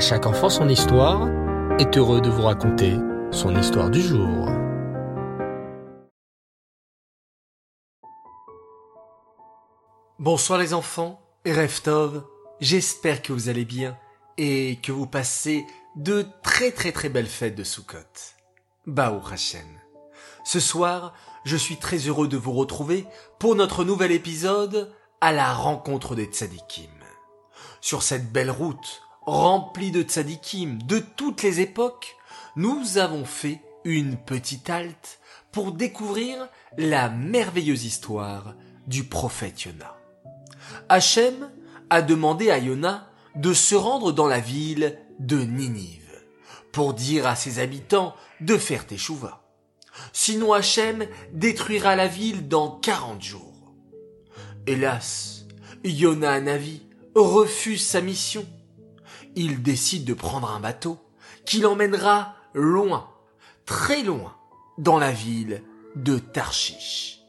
Chaque enfant son histoire est heureux de vous raconter son histoire du jour. Bonsoir les enfants, Reftov, j'espère que vous allez bien et que vous passez de très très très belles fêtes de Sukkot. Bao Hashem. Ce soir, je suis très heureux de vous retrouver pour notre nouvel épisode à la rencontre des tzadikim. Sur cette belle route remplie de tzadikim de toutes les époques, nous avons fait une petite halte pour découvrir la merveilleuse histoire du prophète Yona. Hachem a demandé à Yona de se rendre dans la ville de Ninive pour dire à ses habitants de faire teshuva. Sinon Hachem détruira la ville dans quarante jours. Hélas, Yona Navi refuse sa mission. Il décide de prendre un bateau qui l'emmènera loin, très loin, dans la ville de Tarshish.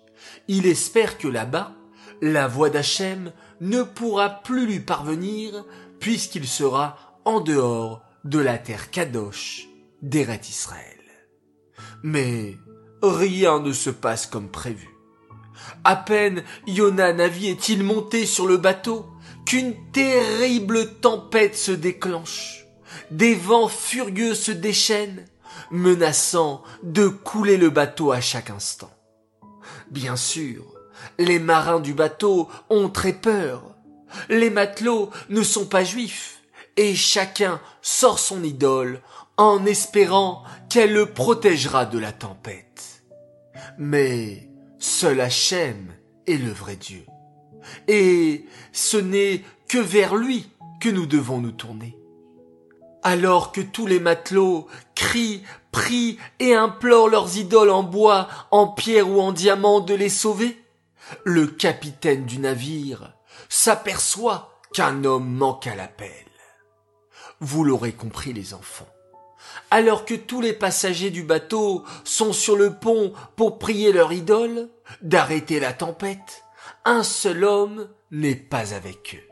Il espère que là-bas, la voix d'Hachem ne pourra plus lui parvenir puisqu'il sera en dehors de la terre Kadosh d'Eret Israël. Mais rien ne se passe comme prévu. À peine Yona Navi est-il monté sur le bateau qu'une terrible tempête se déclenche. Des vents furieux se déchaînent, menaçant de couler le bateau à chaque instant. Bien sûr, les marins du bateau ont très peur. Les matelots ne sont pas juifs, et chacun sort son idole en espérant qu'elle le protégera de la tempête. Mais seul Hachem est le vrai Dieu. Et ce n'est que vers lui que nous devons nous tourner. Alors que tous les matelots crient, prient et implorent leurs idoles en bois, en pierre ou en diamant de les sauver, le capitaine du navire s'aperçoit qu'un homme manque à l'appel. Vous l'aurez compris les enfants. Alors que tous les passagers du bateau sont sur le pont pour prier leur idole, d'arrêter la tempête, un seul homme n'est pas avec eux.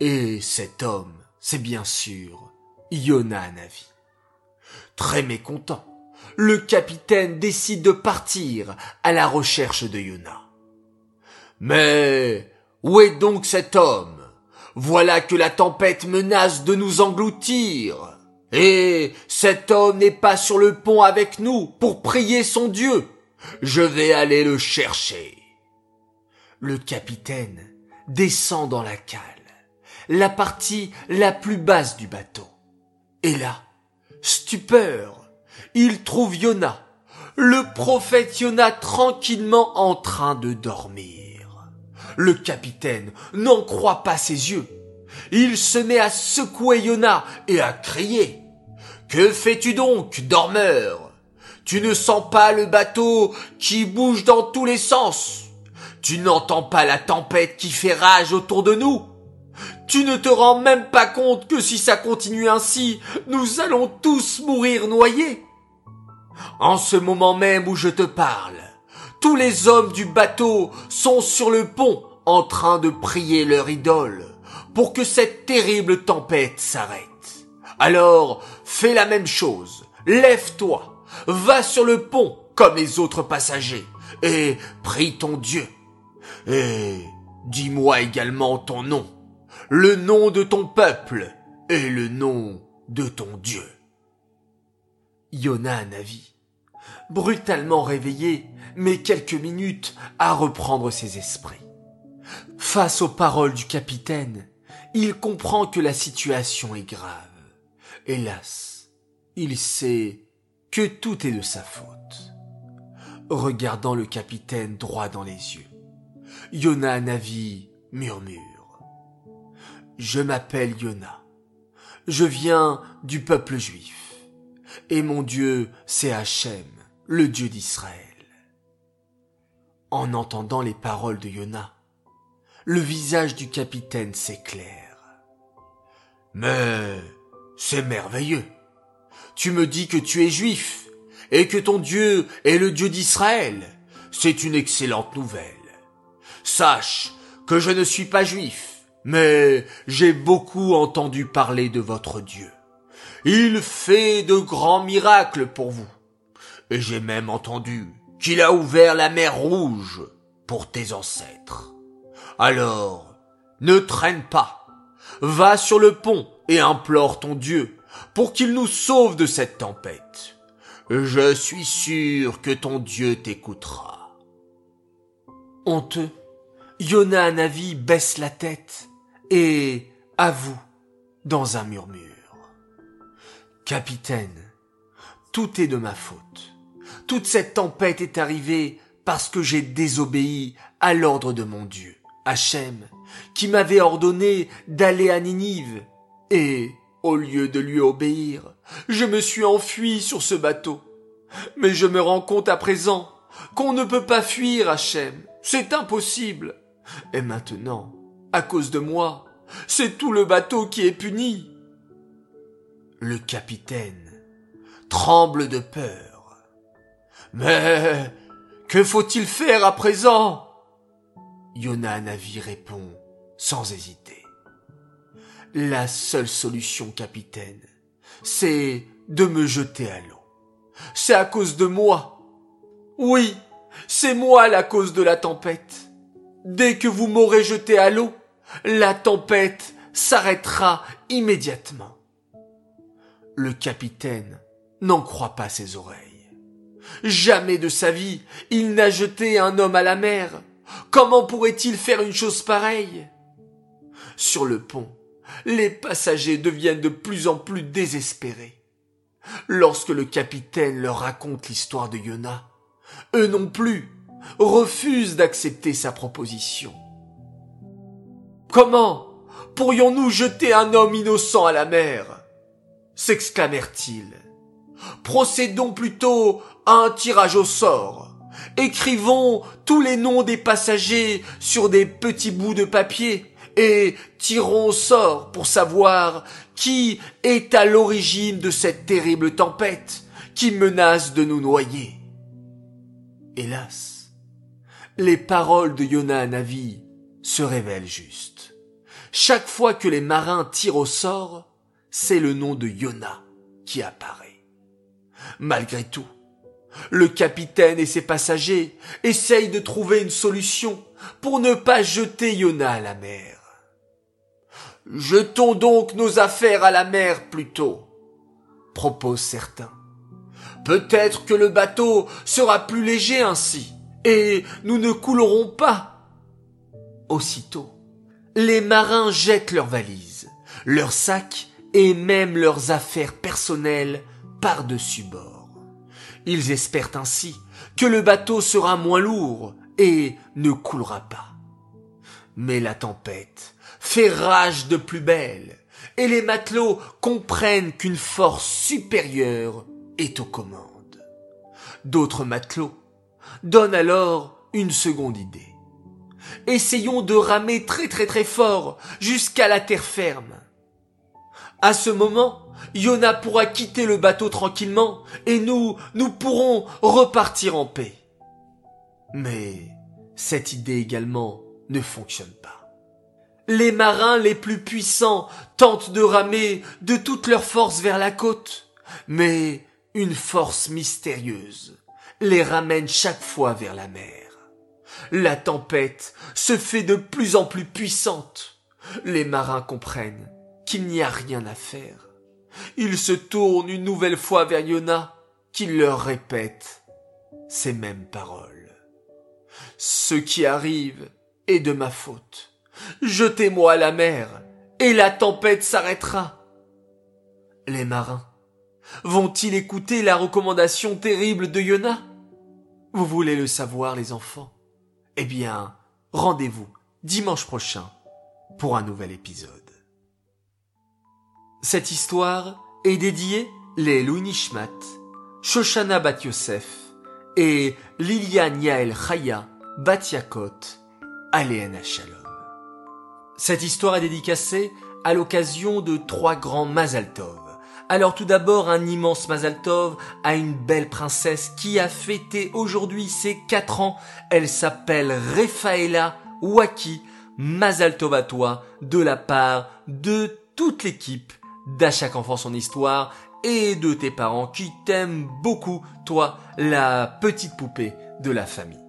Et cet homme, c'est bien sûr Yona Navi. Très mécontent, le capitaine décide de partir à la recherche de Yona. Mais où est donc cet homme? Voilà que la tempête menace de nous engloutir. Et cet homme n'est pas sur le pont avec nous pour prier son Dieu. Je vais aller le chercher. Le capitaine descend dans la cale, la partie la plus basse du bateau. Et là, stupeur, il trouve Yona, le prophète Yona tranquillement en train de dormir. Le capitaine n'en croit pas ses yeux. Il se met à secouer Yona et à crier. Que fais-tu donc, dormeur? Tu ne sens pas le bateau qui bouge dans tous les sens? Tu n'entends pas la tempête qui fait rage autour de nous. Tu ne te rends même pas compte que si ça continue ainsi, nous allons tous mourir noyés. En ce moment même où je te parle, tous les hommes du bateau sont sur le pont en train de prier leur idole pour que cette terrible tempête s'arrête. Alors, fais la même chose. Lève-toi. Va sur le pont comme les autres passagers et prie ton Dieu. Et dis-moi également ton nom, le nom de ton peuple et le nom de ton Dieu. Yona Navi, brutalement réveillé, met quelques minutes à reprendre ses esprits. Face aux paroles du capitaine, il comprend que la situation est grave. Hélas, il sait que tout est de sa faute. Regardant le capitaine droit dans les yeux, Yona Navi murmure. Je m'appelle Yona. Je viens du peuple juif. Et mon Dieu, c'est Hachem, le Dieu d'Israël. En entendant les paroles de Yona, le visage du capitaine s'éclaire. Mais c'est merveilleux. Tu me dis que tu es juif et que ton Dieu est le Dieu d'Israël. C'est une excellente nouvelle. Sache que je ne suis pas juif, mais j'ai beaucoup entendu parler de votre Dieu. Il fait de grands miracles pour vous. Et j'ai même entendu qu'il a ouvert la mer rouge pour tes ancêtres. Alors, ne traîne pas. Va sur le pont et implore ton Dieu pour qu'il nous sauve de cette tempête. Je suis sûr que ton Dieu t'écoutera. Honteux, Yona Navi baisse la tête et avoue dans un murmure. Capitaine, tout est de ma faute. Toute cette tempête est arrivée parce que j'ai désobéi à l'ordre de mon Dieu, Hachem, qui m'avait ordonné d'aller à Ninive. Et, au lieu de lui obéir, je me suis enfui sur ce bateau. Mais je me rends compte à présent qu'on ne peut pas fuir Hachem. C'est impossible. Et maintenant, à cause de moi, c'est tout le bateau qui est puni. Le capitaine tremble de peur. Mais que faut-il faire à présent? Yona Navi répond sans hésiter. La seule solution, capitaine, c'est de me jeter à l'eau. C'est à cause de moi. Oui, c'est moi la cause de la tempête. Dès que vous m'aurez jeté à l'eau, la tempête s'arrêtera immédiatement. Le capitaine n'en croit pas ses oreilles. Jamais de sa vie il n'a jeté un homme à la mer. Comment pourrait-il faire une chose pareille? Sur le pont, les passagers deviennent de plus en plus désespérés. Lorsque le capitaine leur raconte l'histoire de Yona, eux non plus refusent d'accepter sa proposition. Comment pourrions-nous jeter un homme innocent à la mer? s'exclamèrent-ils. Procédons plutôt à un tirage au sort. Écrivons tous les noms des passagers sur des petits bouts de papier et tirons au sort pour savoir qui est à l'origine de cette terrible tempête qui menace de nous noyer. Hélas, les paroles de Yona Navi se révèlent justes. Chaque fois que les marins tirent au sort, c'est le nom de Yona qui apparaît. Malgré tout, le capitaine et ses passagers essayent de trouver une solution pour ne pas jeter Yona à la mer. Jetons donc nos affaires à la mer plutôt, proposent certains. Peut-être que le bateau sera plus léger ainsi, et nous ne coulerons pas. Aussitôt, les marins jettent leurs valises, leurs sacs et même leurs affaires personnelles par-dessus bord. Ils espèrent ainsi que le bateau sera moins lourd et ne coulera pas. Mais la tempête fait rage de plus belle, et les matelots comprennent qu'une force supérieure est aux commandes. D'autres matelots donnent alors une seconde idée. Essayons de ramer très très très fort jusqu'à la terre ferme. À ce moment, Yona pourra quitter le bateau tranquillement et nous, nous pourrons repartir en paix. Mais cette idée également ne fonctionne pas. Les marins les plus puissants tentent de ramer de toute leur force vers la côte, mais une force mystérieuse les ramène chaque fois vers la mer. La tempête se fait de plus en plus puissante. Les marins comprennent qu'il n'y a rien à faire. Ils se tournent une nouvelle fois vers Yona, qui leur répète ces mêmes paroles. Ce qui arrive est de ma faute. Jetez-moi à la mer, et la tempête s'arrêtera. Les marins vont-ils écouter la recommandation terrible de Yona? Vous voulez le savoir, les enfants? Eh bien, rendez-vous dimanche prochain pour un nouvel épisode. Cette histoire est dédiée les Nishmat, Shoshana Bat Yosef et Liliane Yael Chaya Bat Yakot, Aléana Shalom. Cette histoire est dédicacée à l'occasion de trois grands Mazal Tov. Alors tout d'abord un immense Mazal Tov à une belle princesse qui a fêté aujourd'hui ses quatre ans. Elle s'appelle Refaela Waki. Mazal Tov à toi de la part de toute l'équipe d'à chaque enfant son histoire et de tes parents qui t'aiment beaucoup, toi, la petite poupée de la famille.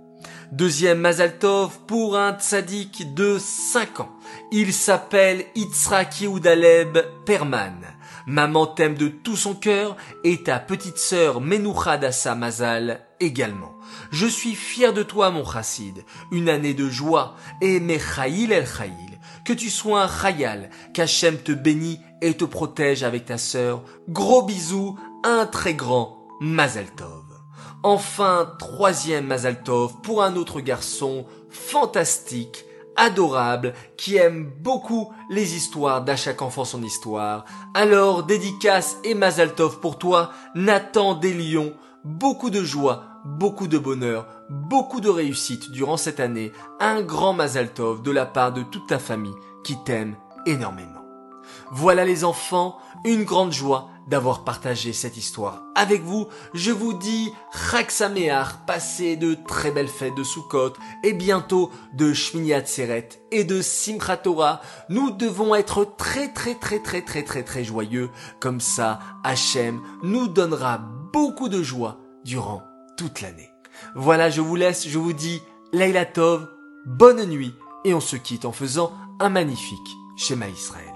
Deuxième Mazaltov pour un tzaddik de 5 ans. Il s'appelle Yitzhak Yehoudaleb Perman. Maman t'aime de tout son cœur et ta petite sœur Menoucha Dassa Mazal également. Je suis fier de toi, mon chassid. Une année de joie et Mechaïl el Chaïl. Que tu sois un chayal, qu'Hachem te bénit et te protège avec ta sœur. Gros bisous, un très grand Mazaltov. Enfin, troisième Mazaltov pour un autre garçon fantastique, adorable, qui aime beaucoup les histoires d'à chaque enfant son histoire. Alors, dédicace et Mazaltov pour toi, Nathan des Lions, beaucoup de joie, beaucoup de bonheur, beaucoup de réussite durant cette année, un grand Mazaltov de la part de toute ta famille qui t'aime énormément. Voilà les enfants, une grande joie d'avoir partagé cette histoire avec vous. Je vous dis Sameach, passez de très belles fêtes de Sukkot et bientôt de Shmini Atzeret et de Simchat Torah. Nous devons être très très très très très très très joyeux. Comme ça, Hachem nous donnera beaucoup de joie durant toute l'année. Voilà, je vous laisse, je vous dis Laila Tov, bonne nuit et on se quitte en faisant un magnifique schéma Israël.